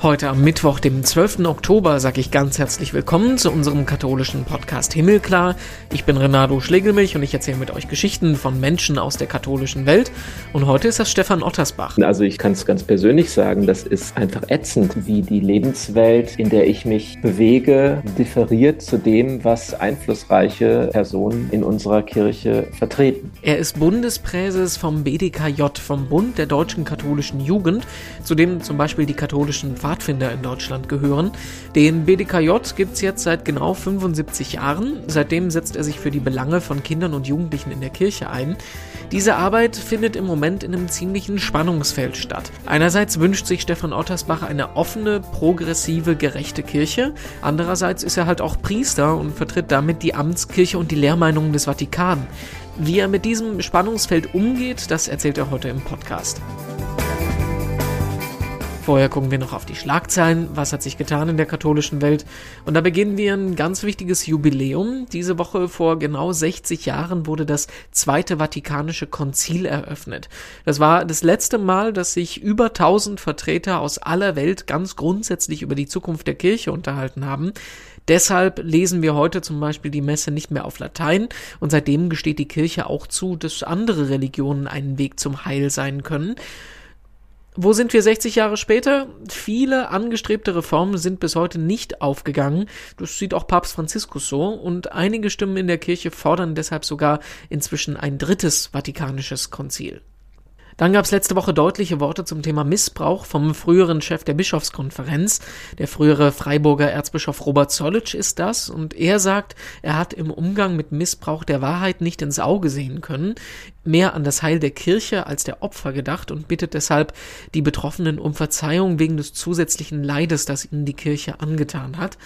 Heute am Mittwoch, dem 12. Oktober, sage ich ganz herzlich willkommen zu unserem katholischen Podcast Himmelklar. Ich bin Renato Schlegelmilch und ich erzähle mit euch Geschichten von Menschen aus der katholischen Welt. Und heute ist das Stefan Ottersbach. Also ich kann es ganz persönlich sagen, das ist einfach ätzend, wie die Lebenswelt, in der ich mich bewege, differiert zu dem, was einflussreiche Personen in unserer Kirche vertreten. Er ist Bundespräses vom BDKJ, vom Bund der deutschen katholischen Jugend, zu dem zum Beispiel die katholischen Pfadfinder in Deutschland gehören. Den BDKJ gibt es jetzt seit genau 75 Jahren. Seitdem setzt er sich für die Belange von Kindern und Jugendlichen in der Kirche ein. Diese Arbeit findet im Moment in einem ziemlichen Spannungsfeld statt. Einerseits wünscht sich Stefan Ottersbach eine offene, progressive, gerechte Kirche. Andererseits ist er halt auch Priester und vertritt damit die Amtskirche und die Lehrmeinungen des Vatikan. Wie er mit diesem Spannungsfeld umgeht, das erzählt er heute im Podcast. Vorher gucken wir noch auf die Schlagzeilen. Was hat sich getan in der katholischen Welt? Und da beginnen wir ein ganz wichtiges Jubiläum. Diese Woche vor genau 60 Jahren wurde das Zweite Vatikanische Konzil eröffnet. Das war das letzte Mal, dass sich über 1000 Vertreter aus aller Welt ganz grundsätzlich über die Zukunft der Kirche unterhalten haben. Deshalb lesen wir heute zum Beispiel die Messe nicht mehr auf Latein und seitdem gesteht die Kirche auch zu, dass andere Religionen einen Weg zum Heil sein können. Wo sind wir 60 Jahre später? Viele angestrebte Reformen sind bis heute nicht aufgegangen. Das sieht auch Papst Franziskus so. Und einige Stimmen in der Kirche fordern deshalb sogar inzwischen ein drittes Vatikanisches Konzil. Dann gab es letzte Woche deutliche Worte zum Thema Missbrauch vom früheren Chef der Bischofskonferenz. Der frühere Freiburger Erzbischof Robert Zollitsch ist das und er sagt, er hat im Umgang mit Missbrauch der Wahrheit nicht ins Auge sehen können, mehr an das Heil der Kirche als der Opfer gedacht und bittet deshalb die Betroffenen um Verzeihung wegen des zusätzlichen Leides, das ihnen die Kirche angetan hat.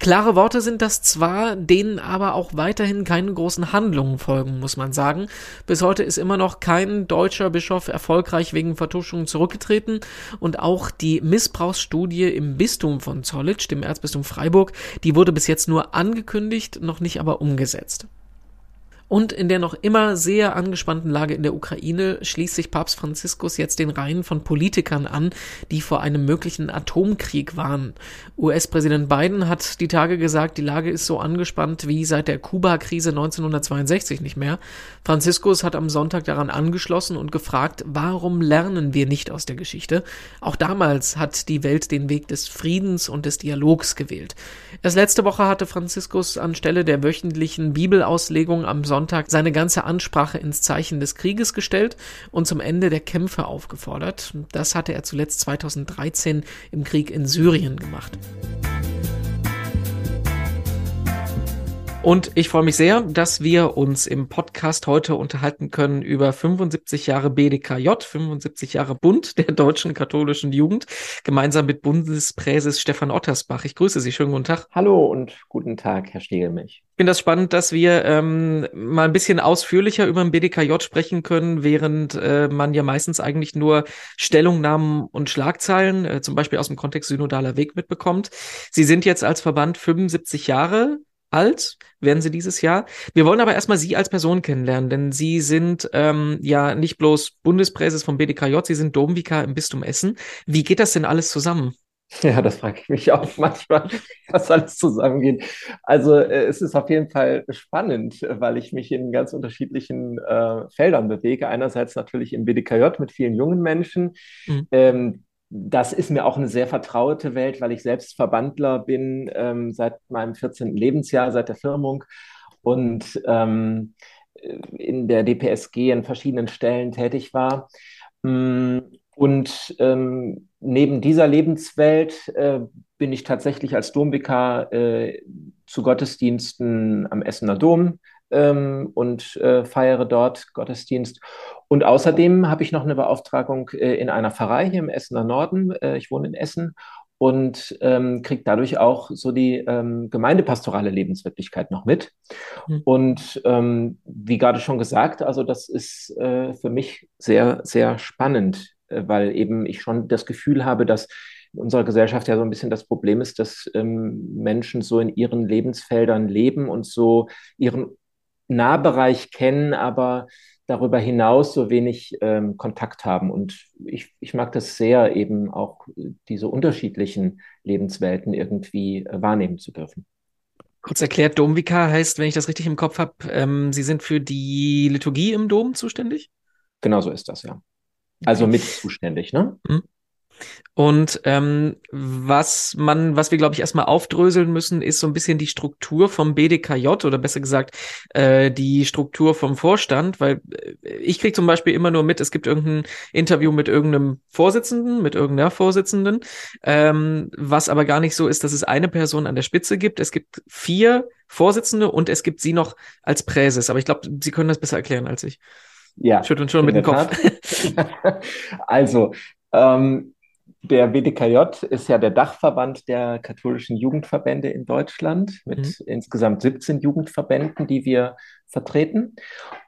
Klare Worte sind das zwar, denen aber auch weiterhin keine großen Handlungen folgen, muss man sagen. Bis heute ist immer noch kein deutscher Bischof erfolgreich wegen Vertuschung zurückgetreten und auch die Missbrauchsstudie im Bistum von Zollitsch, dem Erzbistum Freiburg, die wurde bis jetzt nur angekündigt, noch nicht aber umgesetzt. Und in der noch immer sehr angespannten Lage in der Ukraine schließt sich Papst Franziskus jetzt den Reihen von Politikern an, die vor einem möglichen Atomkrieg warnen. US-Präsident Biden hat die Tage gesagt, die Lage ist so angespannt wie seit der Kuba-Krise 1962 nicht mehr. Franziskus hat am Sonntag daran angeschlossen und gefragt, warum lernen wir nicht aus der Geschichte? Auch damals hat die Welt den Weg des Friedens und des Dialogs gewählt. Erst letzte Woche hatte Franziskus anstelle der wöchentlichen Bibelauslegung am Sonntag Sonntag seine ganze Ansprache ins Zeichen des Krieges gestellt und zum Ende der Kämpfe aufgefordert. Das hatte er zuletzt 2013 im Krieg in Syrien gemacht. Und ich freue mich sehr, dass wir uns im Podcast heute unterhalten können über 75 Jahre BDKJ, 75 Jahre Bund der deutschen katholischen Jugend, gemeinsam mit Bundespräses Stefan Ottersbach. Ich grüße Sie. Schönen guten Tag. Hallo und guten Tag, Herr Stiegelmilch. Ich finde das spannend, dass wir ähm, mal ein bisschen ausführlicher über den BDKJ sprechen können, während äh, man ja meistens eigentlich nur Stellungnahmen und Schlagzeilen, äh, zum Beispiel aus dem Kontext synodaler Weg mitbekommt. Sie sind jetzt als Verband 75 Jahre alt, werden Sie dieses Jahr. Wir wollen aber erstmal Sie als Person kennenlernen, denn Sie sind ähm, ja nicht bloß Bundespräses vom BDKJ, Sie sind Domvikar im Bistum Essen. Wie geht das denn alles zusammen? Ja, das frage ich mich auch manchmal, was alles zusammengeht. Also äh, es ist auf jeden Fall spannend, weil ich mich in ganz unterschiedlichen äh, Feldern bewege. Einerseits natürlich im BDKJ mit vielen jungen Menschen, mhm. ähm, das ist mir auch eine sehr vertraute Welt, weil ich selbst Verbandler bin ähm, seit meinem 14. Lebensjahr, seit der Firmung und ähm, in der DPSG an verschiedenen Stellen tätig war. Mm, und ähm, neben dieser Lebenswelt äh, bin ich tatsächlich als Domvikar äh, zu Gottesdiensten am Essener Dom ähm, und äh, feiere dort Gottesdienst. Und außerdem habe ich noch eine Beauftragung äh, in einer Pfarrei hier im Essener Norden. Äh, ich wohne in Essen und ähm, kriege dadurch auch so die ähm, gemeindepastorale Lebenswirklichkeit noch mit. Mhm. Und ähm, wie gerade schon gesagt, also das ist äh, für mich sehr, sehr spannend, äh, weil eben ich schon das Gefühl habe, dass in unserer Gesellschaft ja so ein bisschen das Problem ist, dass ähm, Menschen so in ihren Lebensfeldern leben und so ihren Nahbereich kennen, aber darüber hinaus so wenig ähm, Kontakt haben. Und ich, ich mag das sehr, eben auch diese unterschiedlichen Lebenswelten irgendwie äh, wahrnehmen zu dürfen. Kurz erklärt, Domvikar heißt, wenn ich das richtig im Kopf habe, ähm, Sie sind für die Liturgie im Dom zuständig? Genau so ist das, ja. Also mit zuständig, ne? Mhm. Und ähm, was man, was wir, glaube ich, erstmal aufdröseln müssen, ist so ein bisschen die Struktur vom BDKJ oder besser gesagt äh, die Struktur vom Vorstand, weil äh, ich kriege zum Beispiel immer nur mit, es gibt irgendein Interview mit irgendeinem Vorsitzenden, mit irgendeiner Vorsitzenden, ähm, was aber gar nicht so ist, dass es eine Person an der Spitze gibt. Es gibt vier Vorsitzende und es gibt sie noch als Präses. Aber ich glaube, Sie können das besser erklären als ich. Ja. Schütteln schon mit dem Kopf. also, ähm, der BDKJ ist ja der Dachverband der katholischen Jugendverbände in Deutschland mit mhm. insgesamt 17 Jugendverbänden, die wir vertreten.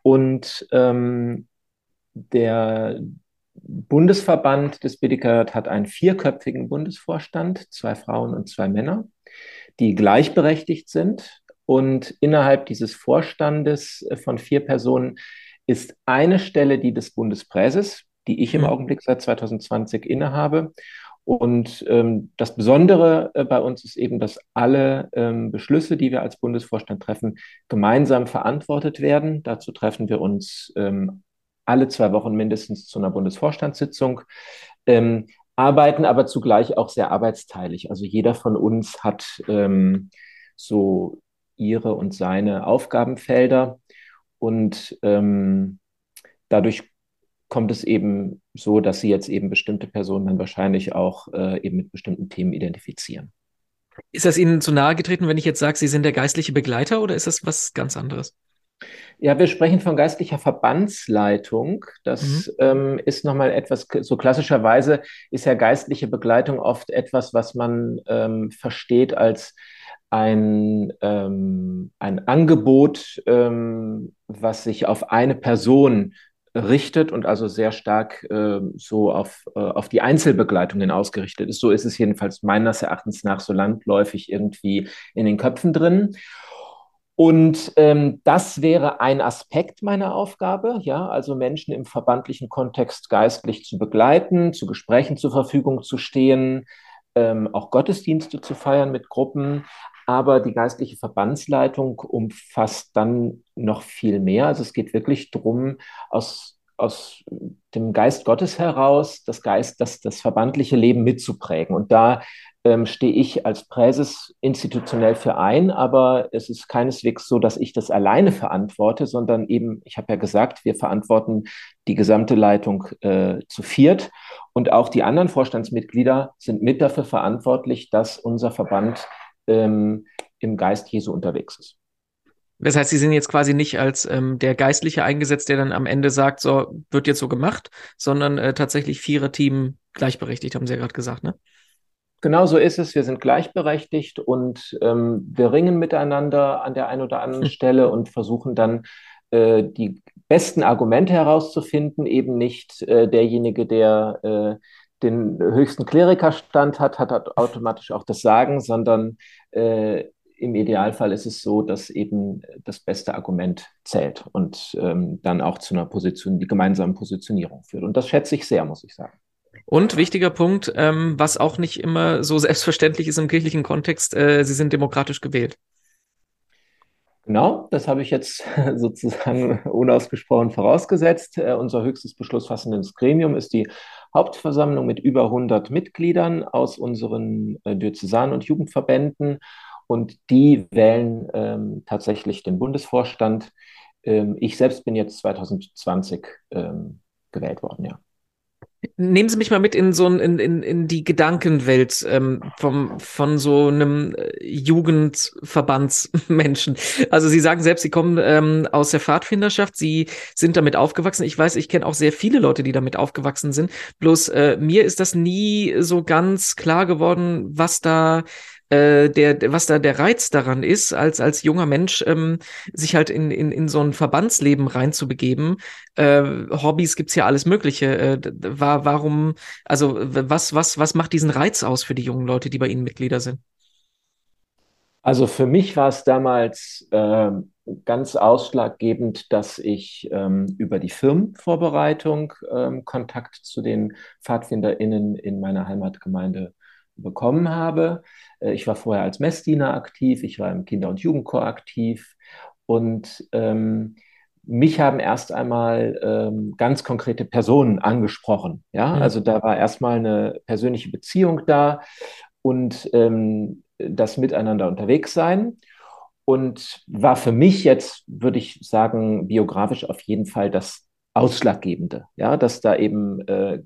Und ähm, der Bundesverband des BDKJ hat einen vierköpfigen Bundesvorstand, zwei Frauen und zwei Männer, die gleichberechtigt sind. Und innerhalb dieses Vorstandes von vier Personen ist eine Stelle die des Bundespräses, die ich im mhm. Augenblick seit 2020 innehabe. Und ähm, das Besondere äh, bei uns ist eben, dass alle ähm, Beschlüsse, die wir als Bundesvorstand treffen, gemeinsam verantwortet werden. Dazu treffen wir uns ähm, alle zwei Wochen mindestens zu einer Bundesvorstandssitzung, ähm, arbeiten aber zugleich auch sehr arbeitsteilig. Also jeder von uns hat ähm, so ihre und seine Aufgabenfelder und ähm, dadurch kommt es eben so, dass sie jetzt eben bestimmte Personen dann wahrscheinlich auch äh, eben mit bestimmten Themen identifizieren. Ist das Ihnen zu nahe getreten, wenn ich jetzt sage, Sie sind der geistliche Begleiter oder ist das was ganz anderes? Ja, wir sprechen von geistlicher Verbandsleitung. Das mhm. ähm, ist nochmal etwas, so klassischerweise ist ja geistliche Begleitung oft etwas, was man ähm, versteht als ein, ähm, ein Angebot, ähm, was sich auf eine Person richtet und also sehr stark äh, so auf, äh, auf die Einzelbegleitungen ausgerichtet ist. So ist es jedenfalls meines Erachtens nach so landläufig irgendwie in den Köpfen drin. Und ähm, das wäre ein Aspekt meiner Aufgabe, ja, also Menschen im verbandlichen Kontext geistlich zu begleiten, zu Gesprächen zur Verfügung zu stehen, ähm, auch Gottesdienste zu feiern mit Gruppen, aber die geistliche Verbandsleitung umfasst dann noch viel mehr. Also es geht wirklich darum, aus, aus dem Geist Gottes heraus das Geist, das, das verbandliche Leben mitzuprägen. Und da ähm, stehe ich als Präses institutionell für ein, aber es ist keineswegs so, dass ich das alleine verantworte, sondern eben, ich habe ja gesagt, wir verantworten die gesamte Leitung äh, zu viert und auch die anderen Vorstandsmitglieder sind mit dafür verantwortlich, dass unser Verband ähm, im Geist Jesu unterwegs ist. Das heißt, Sie sind jetzt quasi nicht als ähm, der Geistliche eingesetzt, der dann am Ende sagt, so wird jetzt so gemacht, sondern äh, tatsächlich Vierer-Team gleichberechtigt, haben Sie ja gerade gesagt, ne? Genau so ist es. Wir sind gleichberechtigt und ähm, wir ringen miteinander an der einen oder anderen. Stelle und versuchen dann äh, die besten Argumente herauszufinden. Eben nicht äh, derjenige, der äh, den höchsten Klerikerstand hat, hat automatisch auch das Sagen, sondern äh, im Idealfall ist es so, dass eben das beste Argument zählt und ähm, dann auch zu einer Position, die gemeinsamen Positionierung führt. Und das schätze ich sehr, muss ich sagen. Und wichtiger Punkt, ähm, was auch nicht immer so selbstverständlich ist im kirchlichen Kontext, äh, Sie sind demokratisch gewählt. Genau, das habe ich jetzt sozusagen unausgesprochen vorausgesetzt. Äh, unser höchstes beschlussfassendes Gremium ist die Hauptversammlung mit über 100 Mitgliedern aus unseren äh, Diözesan- und Jugendverbänden. Und die wählen ähm, tatsächlich den Bundesvorstand. Ähm, ich selbst bin jetzt 2020 ähm, gewählt worden, ja. Nehmen Sie mich mal mit in so ein, in, in, in die Gedankenwelt ähm, vom, von so einem äh, Jugendverbandsmenschen. Also Sie sagen selbst, Sie kommen ähm, aus der Pfadfinderschaft, Sie sind damit aufgewachsen. Ich weiß, ich kenne auch sehr viele Leute, die damit aufgewachsen sind. Bloß äh, mir ist das nie so ganz klar geworden, was da äh, der, was da der Reiz daran ist, als, als junger Mensch ähm, sich halt in, in, in so ein Verbandsleben reinzubegeben. Äh, Hobbys gibt's ja alles Mögliche. Äh, war, warum, also was, was, was macht diesen Reiz aus für die jungen Leute, die bei Ihnen Mitglieder sind? Also für mich war es damals äh, ganz ausschlaggebend, dass ich ähm, über die Firmenvorbereitung ähm, Kontakt zu den PfadfinderInnen in meiner Heimatgemeinde bekommen habe. Äh, ich war vorher als Messdiener aktiv, ich war im Kinder- und Jugendchor aktiv und ähm, mich haben erst einmal ähm, ganz konkrete Personen angesprochen. Ja, mhm. also da war erstmal eine persönliche Beziehung da und ähm, das Miteinander unterwegs sein. Und war für mich jetzt, würde ich sagen, biografisch auf jeden Fall das Ausschlaggebende. Ja, dass da eben äh,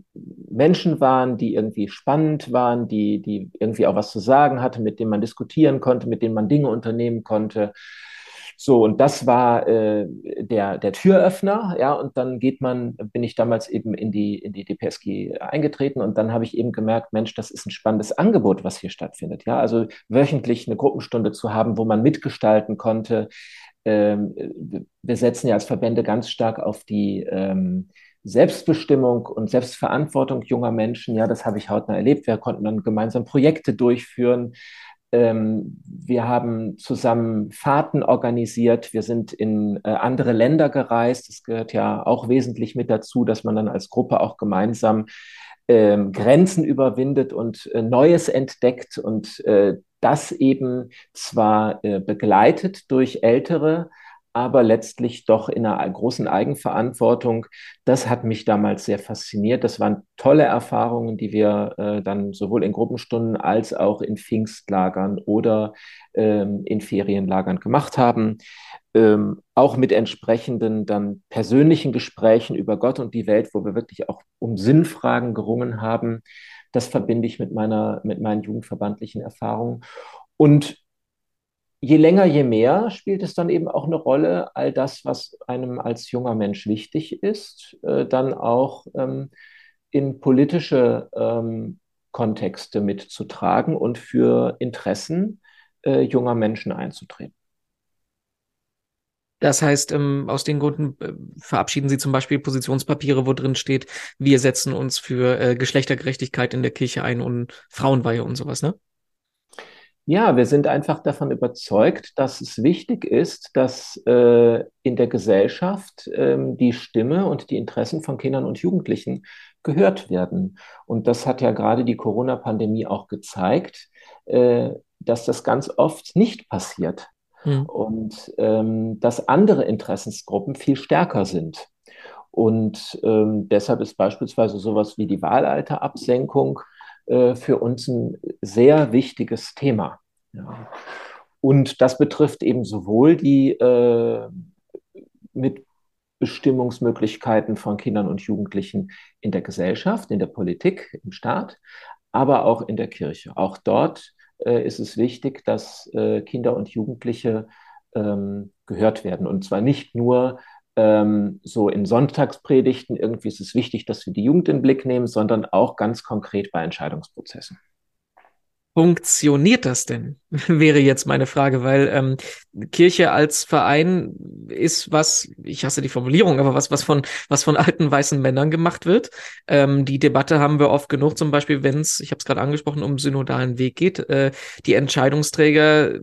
Menschen waren, die irgendwie spannend waren, die, die irgendwie auch was zu sagen hatten, mit denen man diskutieren konnte, mit denen man Dinge unternehmen konnte. So, und das war äh, der, der Türöffner, ja, und dann geht man, bin ich damals eben in die, in die DPSG eingetreten und dann habe ich eben gemerkt, Mensch, das ist ein spannendes Angebot, was hier stattfindet, ja, also wöchentlich eine Gruppenstunde zu haben, wo man mitgestalten konnte. Ähm, wir setzen ja als Verbände ganz stark auf die ähm, Selbstbestimmung und Selbstverantwortung junger Menschen. Ja, das habe ich hautnah erlebt. Wir konnten dann gemeinsam Projekte durchführen. Ähm, wir haben zusammen Fahrten organisiert. Wir sind in äh, andere Länder gereist. Das gehört ja auch wesentlich mit dazu, dass man dann als Gruppe auch gemeinsam ähm, Grenzen überwindet und äh, Neues entdeckt und äh, das eben zwar äh, begleitet durch Ältere, aber letztlich doch in einer großen Eigenverantwortung. Das hat mich damals sehr fasziniert. Das waren tolle Erfahrungen, die wir äh, dann sowohl in Gruppenstunden als auch in Pfingstlagern oder ähm, in Ferienlagern gemacht haben. Ähm, auch mit entsprechenden dann persönlichen Gesprächen über Gott und die Welt, wo wir wirklich auch um Sinnfragen gerungen haben. Das verbinde ich mit meiner, mit meinen jugendverbandlichen Erfahrungen. Und je länger, je mehr spielt es dann eben auch eine Rolle, all das, was einem als junger Mensch wichtig ist, äh, dann auch ähm, in politische ähm, Kontexte mitzutragen und für Interessen äh, junger Menschen einzutreten. Das heißt, ähm, aus den Gründen äh, verabschieden Sie zum Beispiel Positionspapiere, wo drin steht, wir setzen uns für äh, Geschlechtergerechtigkeit in der Kirche ein und Frauenweihe und sowas, ne? Ja, wir sind einfach davon überzeugt, dass es wichtig ist, dass äh, in der Gesellschaft äh, die Stimme und die Interessen von Kindern und Jugendlichen gehört werden. Und das hat ja gerade die Corona-Pandemie auch gezeigt, äh, dass das ganz oft nicht passiert. Mhm. Und ähm, dass andere Interessensgruppen viel stärker sind. Und ähm, deshalb ist beispielsweise sowas wie die Wahlalterabsenkung äh, für uns ein sehr wichtiges Thema. Ja. Und das betrifft eben sowohl die äh, Mitbestimmungsmöglichkeiten von Kindern und Jugendlichen in der Gesellschaft, in der Politik, im Staat, aber auch in der Kirche. Auch dort ist es wichtig, dass äh, Kinder und Jugendliche ähm, gehört werden. Und zwar nicht nur ähm, so in Sonntagspredigten, irgendwie ist es wichtig, dass wir die Jugend in den Blick nehmen, sondern auch ganz konkret bei Entscheidungsprozessen funktioniert das denn? Wäre jetzt meine Frage, weil ähm, Kirche als Verein ist was, ich hasse die Formulierung, aber was, was von, was von alten weißen Männern gemacht wird. Ähm, die Debatte haben wir oft genug, zum Beispiel, wenn es, ich habe es gerade angesprochen, um synodalen Weg geht. Äh, die Entscheidungsträger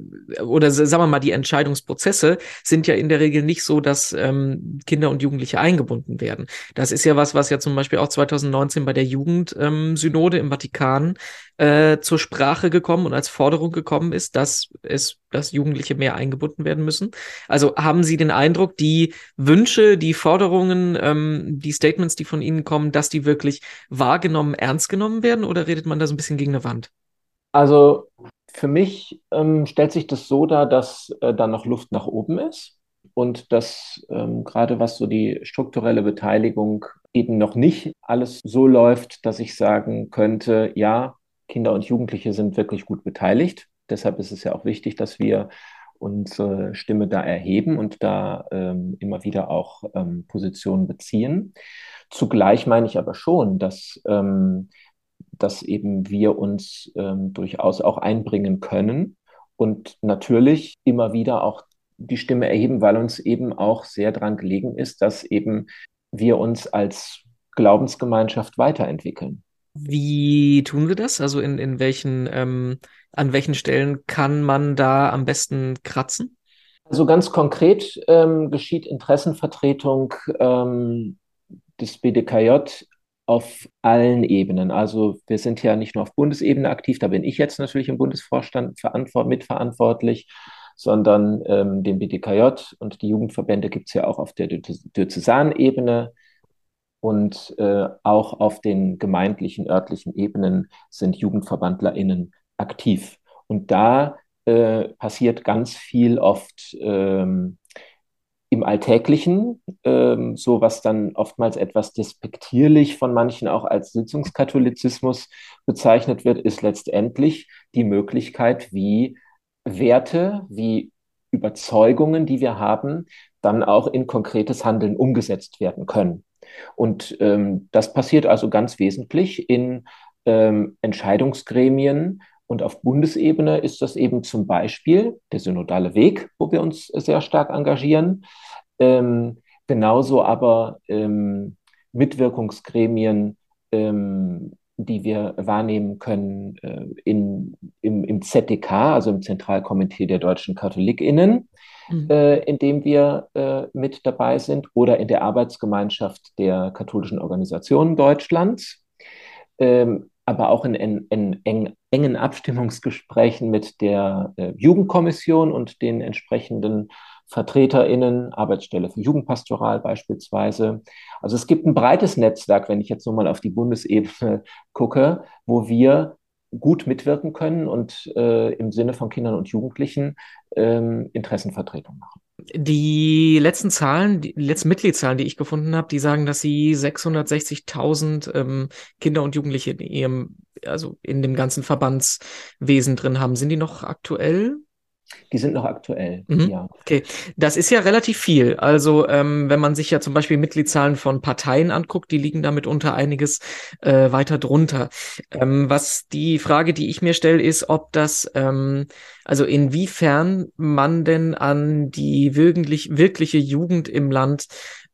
oder sagen wir mal, die Entscheidungsprozesse sind ja in der Regel nicht so, dass ähm, Kinder und Jugendliche eingebunden werden. Das ist ja was, was ja zum Beispiel auch 2019 bei der Jugendsynode ähm, im Vatikan äh, zur Sprache gekommen und als Forderung gekommen ist, dass es, dass Jugendliche mehr eingebunden werden müssen. Also haben Sie den Eindruck, die Wünsche, die Forderungen, ähm, die Statements, die von Ihnen kommen, dass die wirklich wahrgenommen, ernst genommen werden oder redet man da so ein bisschen gegen eine Wand? Also für mich ähm, stellt sich das so dar, dass äh, da noch Luft nach oben ist und dass ähm, gerade was so die strukturelle Beteiligung eben noch nicht alles so läuft, dass ich sagen könnte, ja, Kinder und Jugendliche sind wirklich gut beteiligt. Deshalb ist es ja auch wichtig, dass wir unsere Stimme da erheben und da ähm, immer wieder auch ähm, Positionen beziehen. Zugleich meine ich aber schon, dass, ähm, dass eben wir uns ähm, durchaus auch einbringen können und natürlich immer wieder auch die Stimme erheben, weil uns eben auch sehr daran gelegen ist, dass eben wir uns als Glaubensgemeinschaft weiterentwickeln. Wie tun wir das? Also in, in welchen, ähm, an welchen Stellen kann man da am besten kratzen? Also ganz konkret ähm, geschieht Interessenvertretung ähm, des BDKJ auf allen Ebenen. Also wir sind ja nicht nur auf Bundesebene aktiv, da bin ich jetzt natürlich im Bundesvorstand mitverantwortlich, sondern ähm, den BDKJ und die Jugendverbände gibt es ja auch auf der Diözesanebene und äh, auch auf den gemeindlichen, örtlichen Ebenen sind JugendverbandlerInnen aktiv. Und da äh, passiert ganz viel oft ähm, im Alltäglichen, ähm, so was dann oftmals etwas despektierlich von manchen auch als Sitzungskatholizismus bezeichnet wird, ist letztendlich die Möglichkeit, wie Werte, wie Überzeugungen, die wir haben, dann auch in konkretes Handeln umgesetzt werden können. Und ähm, das passiert also ganz wesentlich in ähm, Entscheidungsgremien, und auf Bundesebene ist das eben zum Beispiel der synodale Weg, wo wir uns sehr stark engagieren. Ähm, genauso aber ähm, Mitwirkungsgremien, ähm, die wir wahrnehmen können äh, in, im, im ZDK, also im Zentralkomitee der deutschen KatholikInnen, mhm. äh, in dem wir äh, mit dabei sind, oder in der Arbeitsgemeinschaft der katholischen Organisationen Deutschlands. Ähm, aber auch in, in, in eng, engen Abstimmungsgesprächen mit der äh, Jugendkommission und den entsprechenden VertreterInnen, Arbeitsstelle für Jugendpastoral beispielsweise. Also es gibt ein breites Netzwerk, wenn ich jetzt nur mal auf die Bundesebene gucke, wo wir gut mitwirken können und äh, im Sinne von Kindern und Jugendlichen ähm, Interessenvertretung machen. Die letzten Zahlen, die letzten Mitgliedszahlen, die ich gefunden habe, die sagen, dass sie 660.000 ähm, Kinder und Jugendliche in ihrem, also in dem ganzen Verbandswesen drin haben. Sind die noch aktuell? Die sind noch aktuell, mhm. ja. Okay, das ist ja relativ viel. Also ähm, wenn man sich ja zum Beispiel Mitgliedszahlen von Parteien anguckt, die liegen damit unter einiges äh, weiter drunter. Ähm, was die Frage, die ich mir stelle, ist, ob das, ähm, also inwiefern man denn an die wirklich, wirkliche Jugend im Land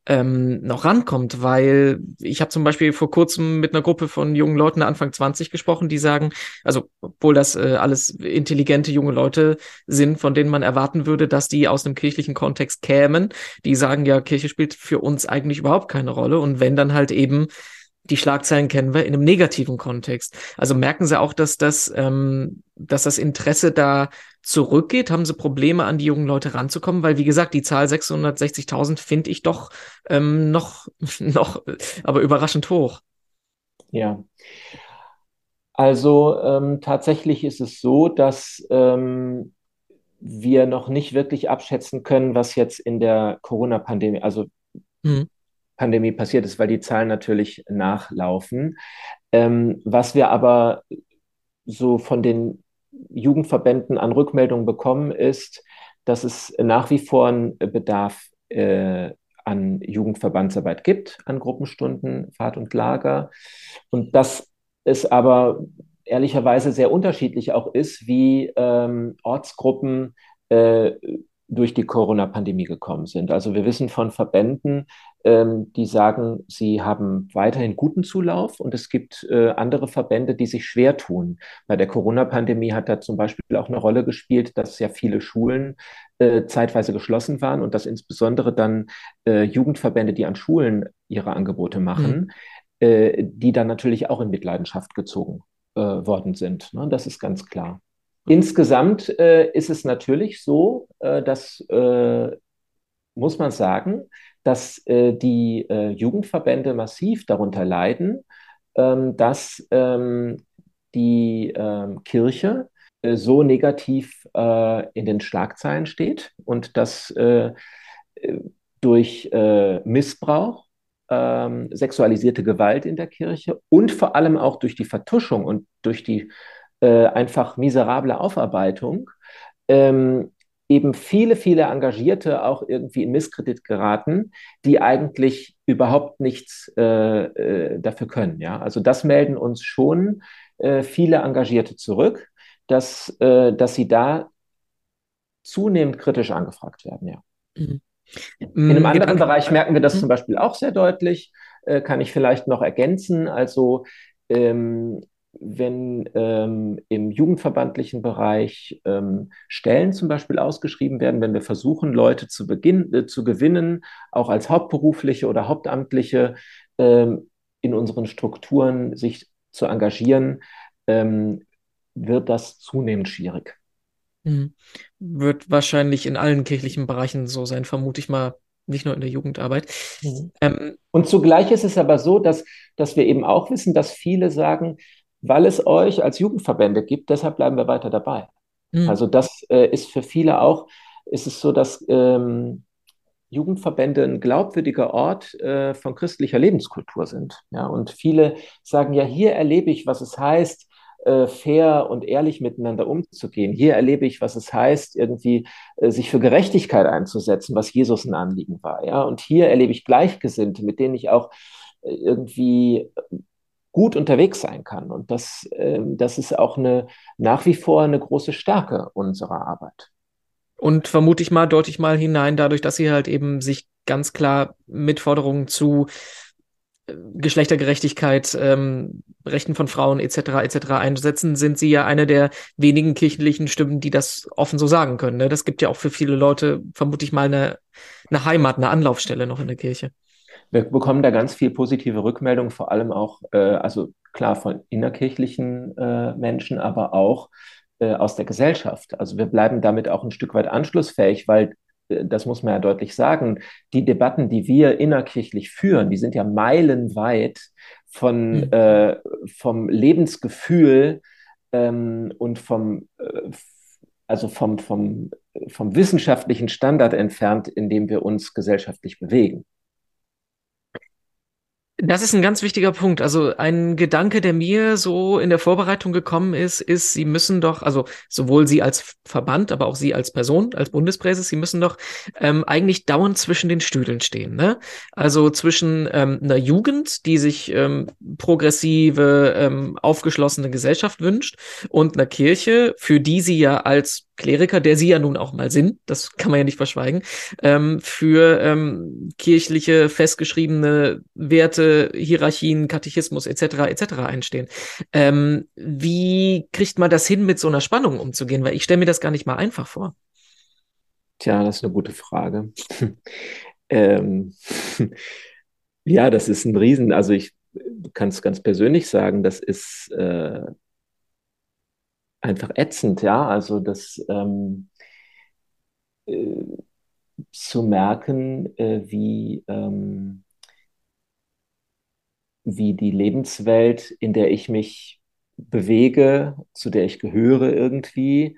ähm, noch rankommt, weil ich habe zum Beispiel vor kurzem mit einer Gruppe von jungen Leuten Anfang 20 gesprochen, die sagen, also obwohl das äh, alles intelligente junge Leute sind, von denen man erwarten würde, dass die aus einem kirchlichen Kontext kämen, die sagen ja, Kirche spielt für uns eigentlich überhaupt keine Rolle. Und wenn dann halt eben die Schlagzeilen kennen wir in einem negativen Kontext. Also merken Sie auch, dass das, ähm, dass das Interesse da zurückgeht? Haben Sie Probleme, an die jungen Leute ranzukommen? Weil, wie gesagt, die Zahl 660.000 finde ich doch ähm, noch, noch, aber überraschend hoch. Ja. Also ähm, tatsächlich ist es so, dass ähm, wir noch nicht wirklich abschätzen können, was jetzt in der Corona-Pandemie, also mhm. Pandemie passiert ist, weil die Zahlen natürlich nachlaufen. Ähm, was wir aber so von den Jugendverbänden an Rückmeldungen bekommen, ist, dass es nach wie vor einen Bedarf äh, an Jugendverbandsarbeit gibt, an Gruppenstunden, Fahrt und Lager. Und dass es aber ehrlicherweise sehr unterschiedlich auch ist, wie ähm, Ortsgruppen äh, durch die Corona-Pandemie gekommen sind. Also wir wissen von Verbänden, ähm, die sagen, sie haben weiterhin guten Zulauf und es gibt äh, andere Verbände, die sich schwer tun. Bei der Corona-Pandemie hat da zum Beispiel auch eine Rolle gespielt, dass ja viele Schulen äh, zeitweise geschlossen waren und dass insbesondere dann äh, Jugendverbände, die an Schulen ihre Angebote machen, mhm. die dann natürlich auch in Mitleidenschaft gezogen äh, worden sind. Ne? Das ist ganz klar. Insgesamt äh, ist es natürlich so, äh, dass, äh, muss man sagen, dass äh, die äh, Jugendverbände massiv darunter leiden, ähm, dass ähm, die ähm, Kirche äh, so negativ in den Schlagzeilen steht und dass durch Missbrauch sexualisierte Gewalt in der Kirche und vor allem auch durch die Vertuschung und durch die äh, einfach miserable Aufarbeitung ähm, eben viele, viele Engagierte auch irgendwie in Misskredit geraten, die eigentlich überhaupt nichts äh, äh, dafür können. Ja? Also das melden uns schon äh, viele Engagierte zurück, dass, äh, dass sie da zunehmend kritisch angefragt werden. Ja. Mhm. In einem anderen Bereich merken wir das mhm. zum Beispiel auch sehr deutlich, äh, kann ich vielleicht noch ergänzen. Also ähm, wenn ähm, im jugendverbandlichen Bereich ähm, Stellen zum Beispiel ausgeschrieben werden, wenn wir versuchen, Leute zu, beginn, äh, zu gewinnen, auch als Hauptberufliche oder Hauptamtliche ähm, in unseren Strukturen sich zu engagieren, ähm, wird das zunehmend schwierig. Mhm. Wird wahrscheinlich in allen kirchlichen Bereichen so sein, vermute ich mal, nicht nur in der Jugendarbeit. Mhm. Ähm, und zugleich ist es aber so, dass, dass wir eben auch wissen, dass viele sagen, weil es euch als Jugendverbände gibt, deshalb bleiben wir weiter dabei. Mhm. Also das äh, ist für viele auch, ist es so, dass ähm, Jugendverbände ein glaubwürdiger Ort äh, von christlicher Lebenskultur sind. Ja? Und viele sagen ja, hier erlebe ich, was es heißt, äh, fair und ehrlich miteinander umzugehen. Hier erlebe ich, was es heißt, irgendwie äh, sich für Gerechtigkeit einzusetzen, was Jesus ein Anliegen war. Ja? Und hier erlebe ich Gleichgesinnte, mit denen ich auch äh, irgendwie gut unterwegs sein kann. Und das, äh, das ist auch eine, nach wie vor eine große Stärke unserer Arbeit. Und vermute ich mal, deute ich mal hinein, dadurch, dass sie halt eben sich ganz klar mit Forderungen zu äh, Geschlechtergerechtigkeit, ähm, Rechten von Frauen etc. etc. einsetzen, sind sie ja eine der wenigen kirchlichen Stimmen, die das offen so sagen können. Ne? Das gibt ja auch für viele Leute, vermute ich mal, eine, eine Heimat, eine Anlaufstelle noch in der Kirche. Wir bekommen da ganz viel positive Rückmeldung, vor allem auch, äh, also klar von innerkirchlichen äh, Menschen, aber auch äh, aus der Gesellschaft. Also wir bleiben damit auch ein Stück weit anschlussfähig, weil äh, das muss man ja deutlich sagen, die Debatten, die wir innerkirchlich führen, die sind ja meilenweit von, mhm. vom Lebensgefühl ähm, und vom, äh, also vom, vom, vom wissenschaftlichen Standard entfernt, in dem wir uns gesellschaftlich bewegen. Das ist ein ganz wichtiger Punkt. Also ein Gedanke, der mir so in der Vorbereitung gekommen ist, ist, Sie müssen doch, also sowohl Sie als Verband, aber auch Sie als Person, als Bundespräses, Sie müssen doch ähm, eigentlich dauernd zwischen den Stühlen stehen. Ne? Also zwischen ähm, einer Jugend, die sich ähm, progressive, ähm, aufgeschlossene Gesellschaft wünscht, und einer Kirche, für die Sie ja als Kleriker, der sie ja nun auch mal sind, das kann man ja nicht verschweigen, ähm, für ähm, kirchliche festgeschriebene Werte, Hierarchien, Katechismus etc. etc. einstehen. Ähm, wie kriegt man das hin, mit so einer Spannung umzugehen? Weil ich stelle mir das gar nicht mal einfach vor. Tja, das ist eine gute Frage. ähm, ja, das ist ein Riesen, also ich kann es ganz persönlich sagen, das ist äh, einfach ätzend, ja. Also das ähm, äh, zu merken, äh, wie, ähm, wie die Lebenswelt, in der ich mich bewege, zu der ich gehöre irgendwie,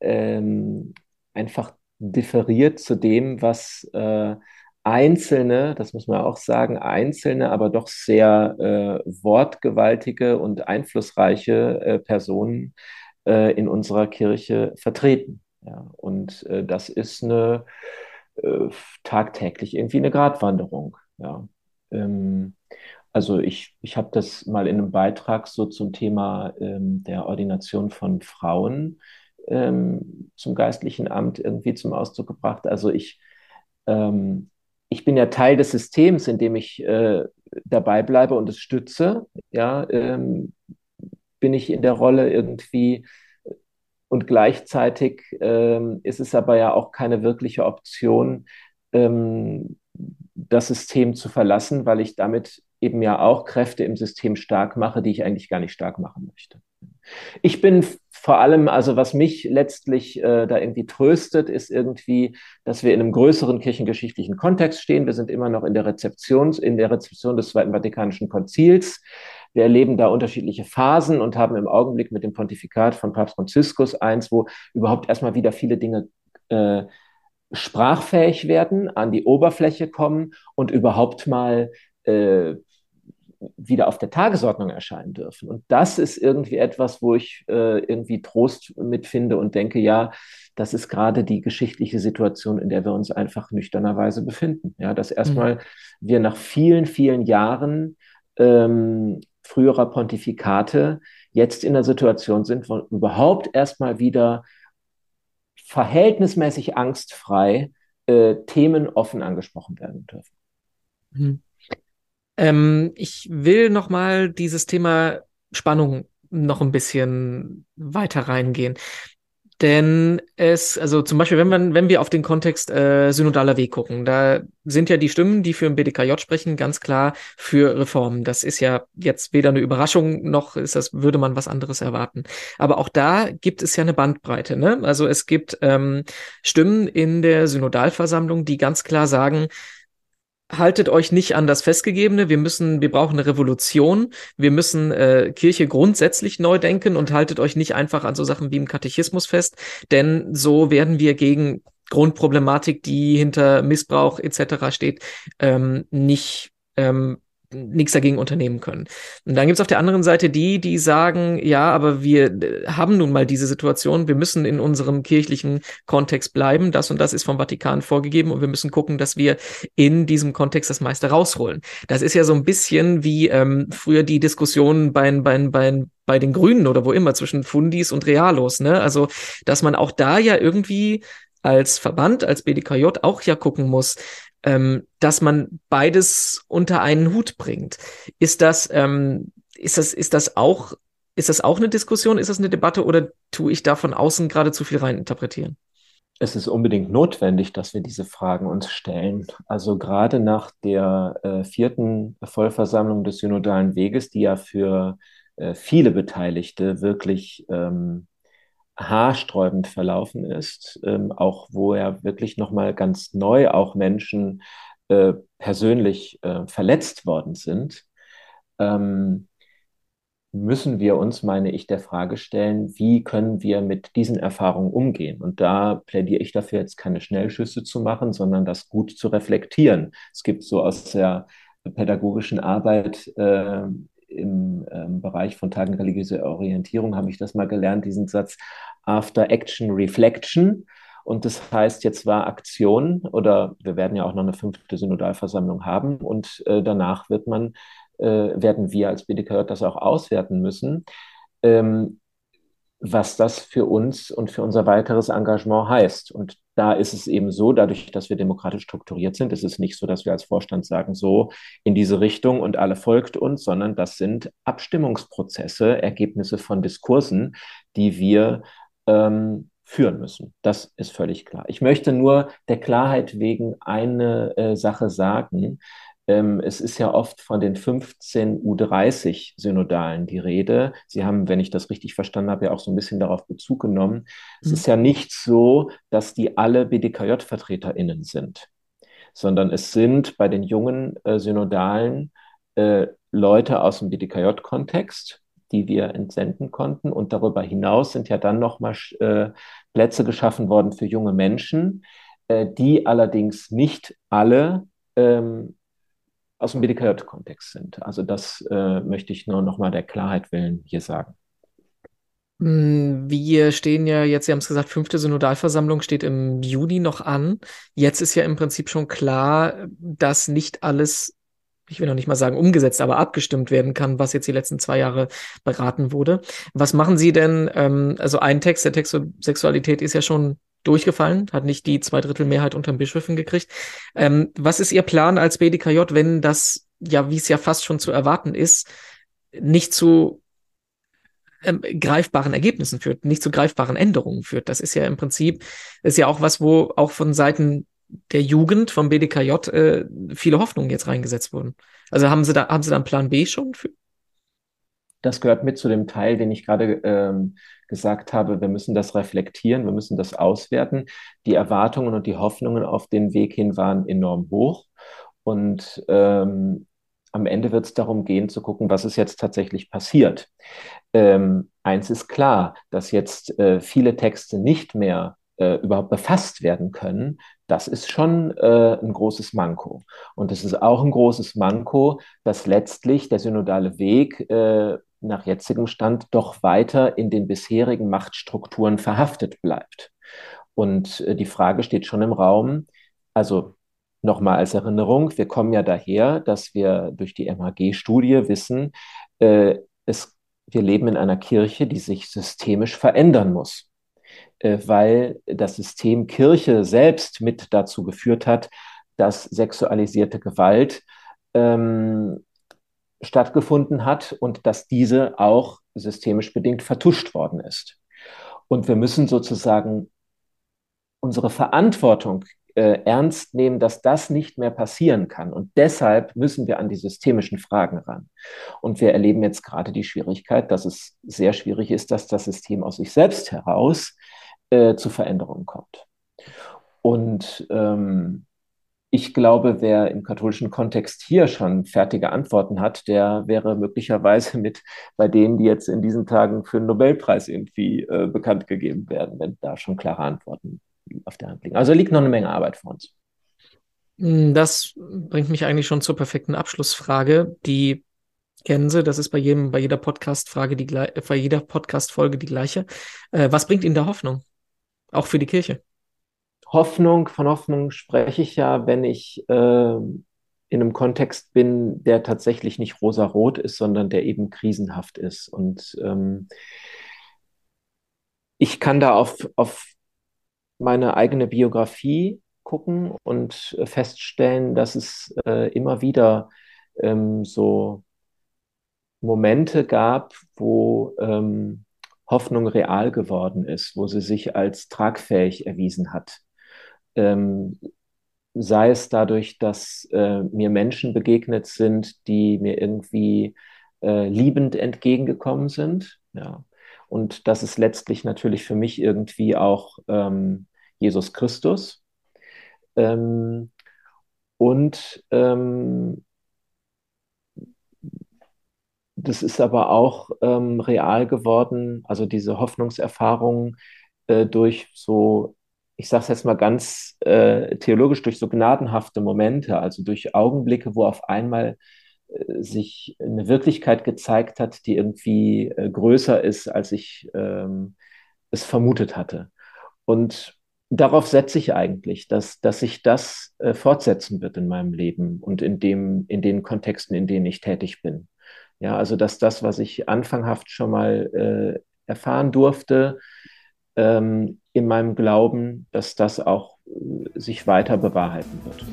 ähm, einfach differiert zu dem, was äh, einzelne, das muss man auch sagen, einzelne, aber doch sehr äh, wortgewaltige und einflussreiche äh, Personen äh, in unserer Kirche vertreten. Ja, und äh, das ist eine äh, tagtäglich irgendwie eine Gratwanderung. Ja. Ähm, also ich, ich habe das mal in einem Beitrag so zum Thema ähm, der Ordination von Frauen ähm, zum geistlichen Amt irgendwie zum Ausdruck gebracht. Also ich, ähm, ich bin ja Teil des Systems, in dem ich äh, dabei bleibe und es stütze. Ja, ähm, bin ich in der Rolle irgendwie und gleichzeitig ähm, ist es aber ja auch keine wirkliche Option, ähm, das System zu verlassen, weil ich damit eben ja auch Kräfte im System stark mache, die ich eigentlich gar nicht stark machen möchte. Ich bin vor allem, also was mich letztlich äh, da irgendwie tröstet, ist irgendwie, dass wir in einem größeren kirchengeschichtlichen Kontext stehen. Wir sind immer noch in der Rezeption, in der Rezeption des Zweiten Vatikanischen Konzils. Wir erleben da unterschiedliche Phasen und haben im Augenblick mit dem Pontifikat von Papst Franziskus eins, wo überhaupt erstmal wieder viele Dinge äh, sprachfähig werden, an die Oberfläche kommen und überhaupt mal äh, wieder auf der Tagesordnung erscheinen dürfen. Und das ist irgendwie etwas, wo ich äh, irgendwie Trost mitfinde und denke, ja, das ist gerade die geschichtliche Situation, in der wir uns einfach nüchternerweise befinden. Ja, dass erstmal mhm. wir nach vielen, vielen Jahren ähm, früherer Pontifikate jetzt in der Situation sind, wo überhaupt erstmal wieder verhältnismäßig angstfrei äh, Themen offen angesprochen werden dürfen. Mhm. Ähm, ich will nochmal dieses Thema Spannung noch ein bisschen weiter reingehen. Denn es, also zum Beispiel, wenn wir, wenn wir auf den Kontext äh, synodaler Weg gucken, da sind ja die Stimmen, die für ein BDKJ sprechen, ganz klar für Reformen. Das ist ja jetzt weder eine Überraschung noch ist das, würde man was anderes erwarten. Aber auch da gibt es ja eine Bandbreite. Ne? Also es gibt ähm, Stimmen in der Synodalversammlung, die ganz klar sagen, haltet euch nicht an das Festgegebene. Wir müssen, wir brauchen eine Revolution. Wir müssen äh, Kirche grundsätzlich neu denken und haltet euch nicht einfach an so Sachen wie im Katechismus fest, denn so werden wir gegen Grundproblematik, die hinter Missbrauch etc. steht, ähm, nicht ähm, nichts dagegen unternehmen können. Und dann gibt es auf der anderen Seite die, die sagen, ja, aber wir äh, haben nun mal diese Situation, wir müssen in unserem kirchlichen Kontext bleiben, das und das ist vom Vatikan vorgegeben und wir müssen gucken, dass wir in diesem Kontext das meiste rausholen. Das ist ja so ein bisschen wie ähm, früher die Diskussion bei, bei, bei, bei den Grünen oder wo immer zwischen Fundis und Realos, ne? Also, dass man auch da ja irgendwie als Verband, als BDKJ auch ja gucken muss, ähm, dass man beides unter einen Hut bringt. Ist das, ähm, ist das, ist das auch, ist das auch eine Diskussion? Ist das eine Debatte oder tue ich da von außen gerade zu viel rein interpretieren? Es ist unbedingt notwendig, dass wir diese Fragen uns stellen. Also gerade nach der äh, vierten Vollversammlung des Synodalen Weges, die ja für äh, viele Beteiligte wirklich ähm, haarsträubend verlaufen ist, ähm, auch wo er wirklich nochmal ganz neu auch Menschen äh, persönlich äh, verletzt worden sind, ähm, müssen wir uns, meine ich, der Frage stellen, wie können wir mit diesen Erfahrungen umgehen? Und da plädiere ich dafür, jetzt keine Schnellschüsse zu machen, sondern das gut zu reflektieren. Es gibt so aus der pädagogischen Arbeit äh, im ähm, Bereich von Tagen religiöser Orientierung habe ich das mal gelernt, diesen Satz After Action Reflection. Und das heißt, jetzt war Aktion oder wir werden ja auch noch eine fünfte Synodalversammlung haben und äh, danach wird man, äh, werden wir als BDKJ das auch auswerten müssen. Ähm, was das für uns und für unser weiteres Engagement heißt. Und da ist es eben so, dadurch, dass wir demokratisch strukturiert sind, ist es nicht so, dass wir als Vorstand sagen, so in diese Richtung und alle folgt uns, sondern das sind Abstimmungsprozesse, Ergebnisse von Diskursen, die wir ähm, führen müssen. Das ist völlig klar. Ich möchte nur der Klarheit wegen eine äh, Sache sagen. Ähm, es ist ja oft von den 15 U30 Synodalen die Rede. Sie haben, wenn ich das richtig verstanden habe, ja auch so ein bisschen darauf Bezug genommen. Mhm. Es ist ja nicht so, dass die alle BDKJ-VertreterInnen sind, sondern es sind bei den jungen äh, Synodalen äh, Leute aus dem BDKJ-Kontext, die wir entsenden konnten. Und darüber hinaus sind ja dann nochmal äh, Plätze geschaffen worden für junge Menschen, äh, die allerdings nicht alle ähm, aus dem BDKJ-Kontext sind. Also das äh, möchte ich nur noch mal der Klarheit willen hier sagen. Hm, wir stehen ja jetzt, Sie haben es gesagt, fünfte Synodalversammlung steht im Juni noch an. Jetzt ist ja im Prinzip schon klar, dass nicht alles, ich will noch nicht mal sagen umgesetzt, aber abgestimmt werden kann, was jetzt die letzten zwei Jahre beraten wurde. Was machen Sie denn? Ähm, also ein Text, der Text zur Sexualität ist ja schon durchgefallen, hat nicht die Zweidrittelmehrheit unter den Bischöfen gekriegt. Ähm, was ist Ihr Plan als BDKJ, wenn das, ja, wie es ja fast schon zu erwarten ist, nicht zu ähm, greifbaren Ergebnissen führt, nicht zu greifbaren Änderungen führt? Das ist ja im Prinzip, ist ja auch was, wo auch von Seiten der Jugend vom BDKJ äh, viele Hoffnungen jetzt reingesetzt wurden. Also haben Sie da, haben Sie da einen Plan B schon für? Das gehört mit zu dem Teil, den ich gerade ähm, gesagt habe, wir müssen das reflektieren, wir müssen das auswerten. Die Erwartungen und die Hoffnungen auf den Weg hin waren enorm hoch. Und ähm, am Ende wird es darum gehen, zu gucken, was ist jetzt tatsächlich passiert. Ähm, eins ist klar, dass jetzt äh, viele Texte nicht mehr äh, überhaupt befasst werden können, das ist schon äh, ein großes Manko. Und es ist auch ein großes Manko, dass letztlich der synodale Weg äh, nach jetzigem Stand doch weiter in den bisherigen Machtstrukturen verhaftet bleibt. Und äh, die Frage steht schon im Raum, also nochmal als Erinnerung, wir kommen ja daher, dass wir durch die MHG-Studie wissen, äh, es, wir leben in einer Kirche, die sich systemisch verändern muss, äh, weil das System Kirche selbst mit dazu geführt hat, dass sexualisierte Gewalt ähm, stattgefunden hat und dass diese auch systemisch bedingt vertuscht worden ist. Und wir müssen sozusagen unsere Verantwortung äh, ernst nehmen, dass das nicht mehr passieren kann. Und deshalb müssen wir an die systemischen Fragen ran. Und wir erleben jetzt gerade die Schwierigkeit, dass es sehr schwierig ist, dass das System aus sich selbst heraus äh, zu Veränderungen kommt. Und ähm, ich glaube, wer im katholischen Kontext hier schon fertige Antworten hat, der wäre möglicherweise mit bei denen, die jetzt in diesen Tagen für den Nobelpreis irgendwie äh, bekannt gegeben werden, wenn da schon klare Antworten auf der Hand liegen. Also liegt noch eine Menge Arbeit vor uns. Hm, das bringt mich eigentlich schon zur perfekten Abschlussfrage. Die Gänse, das ist bei jedem, bei jeder Podcast-Frage die bei jeder Podcast-Folge die gleiche. Äh, was bringt Ihnen da Hoffnung? Auch für die Kirche? Hoffnung, von Hoffnung spreche ich ja, wenn ich äh, in einem Kontext bin, der tatsächlich nicht rosa-rot ist, sondern der eben krisenhaft ist. Und ähm, ich kann da auf, auf meine eigene Biografie gucken und feststellen, dass es äh, immer wieder ähm, so Momente gab, wo ähm, Hoffnung real geworden ist, wo sie sich als tragfähig erwiesen hat ähm, sei es dadurch, dass äh, mir Menschen begegnet sind, die mir irgendwie äh, liebend entgegengekommen sind. Ja. Und das ist letztlich natürlich für mich irgendwie auch ähm, Jesus Christus. Ähm, und ähm, das ist aber auch ähm, real geworden, also diese Hoffnungserfahrung äh, durch so ich sage es jetzt mal ganz äh, theologisch, durch so gnadenhafte Momente, also durch Augenblicke, wo auf einmal äh, sich eine Wirklichkeit gezeigt hat, die irgendwie äh, größer ist, als ich ähm, es vermutet hatte. Und darauf setze ich eigentlich, dass, dass sich das äh, fortsetzen wird in meinem Leben und in, dem, in den Kontexten, in denen ich tätig bin. Ja, also dass das, was ich anfanghaft schon mal äh, erfahren durfte, ähm, in meinem Glauben, dass das auch äh, sich weiter bewahrheiten wird.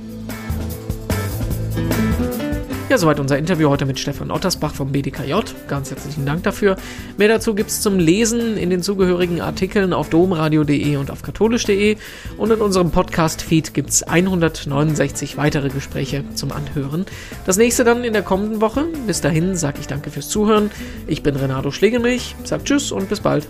Ja, soweit unser Interview heute mit Stefan Ottersbach vom BDKJ. Ganz herzlichen Dank dafür. Mehr dazu gibt es zum Lesen in den zugehörigen Artikeln auf domradio.de und auf katholisch.de. Und in unserem Podcast-Feed gibt es 169 weitere Gespräche zum Anhören. Das nächste dann in der kommenden Woche. Bis dahin sage ich danke fürs Zuhören. Ich bin Renato Schlegelmilch, sag Tschüss und bis bald.